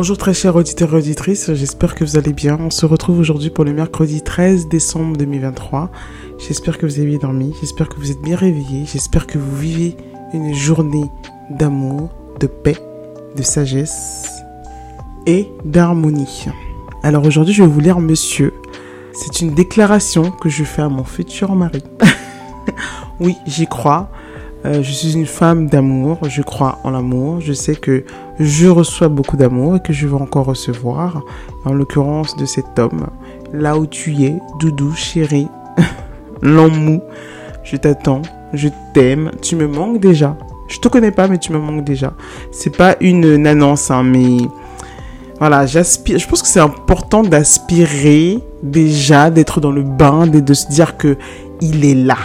Bonjour très chers auditeurs et auditrices, j'espère que vous allez bien. On se retrouve aujourd'hui pour le mercredi 13 décembre 2023. J'espère que vous avez bien dormi, j'espère que vous êtes bien réveillés, j'espère que vous vivez une journée d'amour, de paix, de sagesse et d'harmonie. Alors aujourd'hui je vais vous lire Monsieur. C'est une déclaration que je fais à mon futur mari. oui, j'y crois. Euh, je suis une femme d'amour, je crois en l'amour, je sais que je reçois beaucoup d'amour et que je vais encore recevoir, en l'occurrence de cet homme, là où tu es, doudou, chéri, l'emmou, je t'attends, je t'aime, tu me manques déjà. Je te connais pas, mais tu me manques déjà. C'est pas une nannance, hein, mais voilà, j'aspire. Je pense que c'est important d'aspirer déjà, d'être dans le bain, de se dire que il est là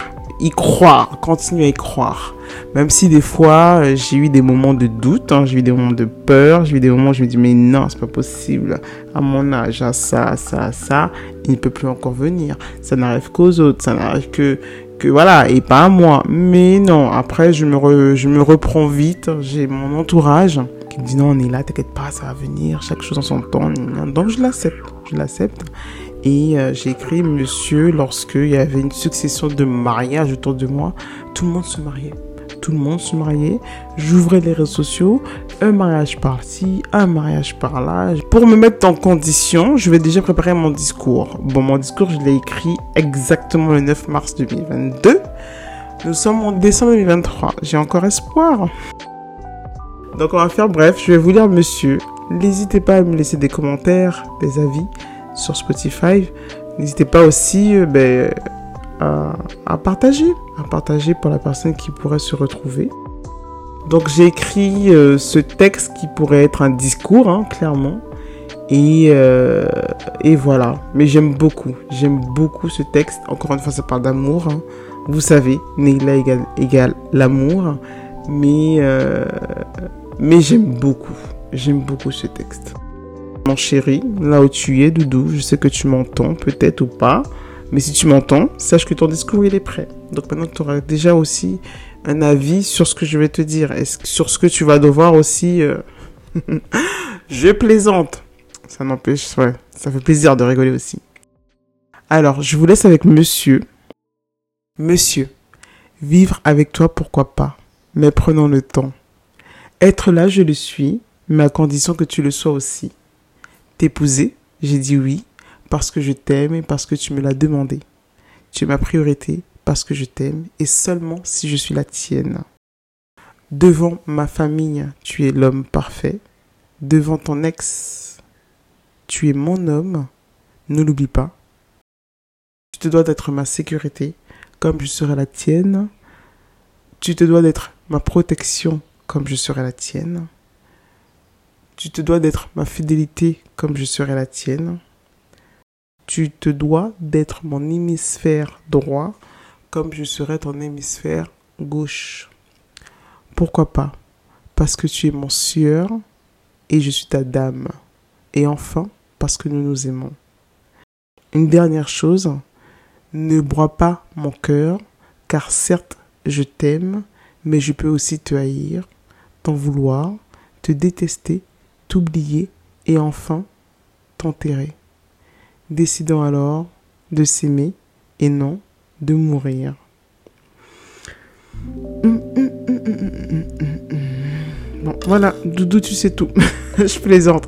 y croire, continuer à y croire. Même si des fois, euh, j'ai eu des moments de doute, hein, j'ai eu des moments de peur, j'ai eu des moments où je me dis, mais non, c'est pas possible. À mon âge, à ça, ça, ça, il ne peut plus encore venir. Ça n'arrive qu'aux autres, ça n'arrive que, que voilà, et pas à moi. Mais non, après, je me, je me reprends vite. J'ai mon entourage qui me dit, non, on est là, t'inquiète pas, ça va venir, chaque chose en son temps. Donc, je l'accepte, je l'accepte. Et euh, j'ai écrit monsieur lorsqu'il y avait une succession de mariages autour de moi. Tout le monde se mariait. Tout le monde se mariait. J'ouvrais les réseaux sociaux. Un mariage par-ci, un mariage par-là. Pour me mettre en condition, je vais déjà préparer mon discours. Bon, mon discours, je l'ai écrit exactement le 9 mars 2022. Nous sommes en décembre 2023. J'ai encore espoir. Donc on va faire bref. Je vais vous lire monsieur. N'hésitez pas à me laisser des commentaires, des avis sur Spotify. N'hésitez pas aussi euh, ben, à, partager, à partager pour la personne qui pourrait se retrouver. Donc j'ai écrit euh, ce texte qui pourrait être un discours, hein, clairement. Et, euh, et voilà. Mais j'aime beaucoup, j'aime beaucoup ce texte. Encore une fois, ça parle d'amour. Hein. Vous savez, Neila égale, l'amour. Mais j'aime beaucoup, j'aime beaucoup ce texte. Mon chéri, là où tu es, Doudou, je sais que tu m'entends, peut-être ou pas. Mais si tu m'entends, sache que ton discours, il est prêt. Donc maintenant, tu auras déjà aussi un avis sur ce que je vais te dire. Et sur ce que tu vas devoir aussi... Euh, je plaisante. Ça n'empêche, ouais, ça fait plaisir de rigoler aussi. Alors, je vous laisse avec monsieur. Monsieur, vivre avec toi, pourquoi pas. Mais prenons le temps. Être là, je le suis, mais à condition que tu le sois aussi t'épouser? J'ai dit oui, parce que je t'aime et parce que tu me l'as demandé. Tu es ma priorité parce que je t'aime et seulement si je suis la tienne. Devant ma famille, tu es l'homme parfait. Devant ton ex, tu es mon homme. Ne l'oublie pas. Tu te dois d'être ma sécurité comme je serai la tienne. Tu te dois d'être ma protection comme je serai la tienne. Tu te dois d'être ma fidélité comme je serai la tienne. Tu te dois d'être mon hémisphère droit comme je serai ton hémisphère gauche. Pourquoi pas? Parce que tu es mon sieur et je suis ta dame. Et enfin, parce que nous nous aimons. Une dernière chose, ne broie pas mon cœur, car certes, je t'aime, mais je peux aussi te haïr, t'en vouloir, te détester t'oublier et enfin t'enterrer. Décidons alors de s'aimer et non de mourir. Bon, voilà, Doudou, tu sais tout. je plaisante.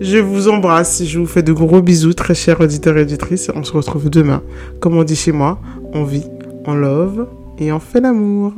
Je vous embrasse. Je vous fais de gros bisous, très chers auditeurs et auditrices. On se retrouve demain. Comme on dit chez moi, on vit, on love et on fait l'amour.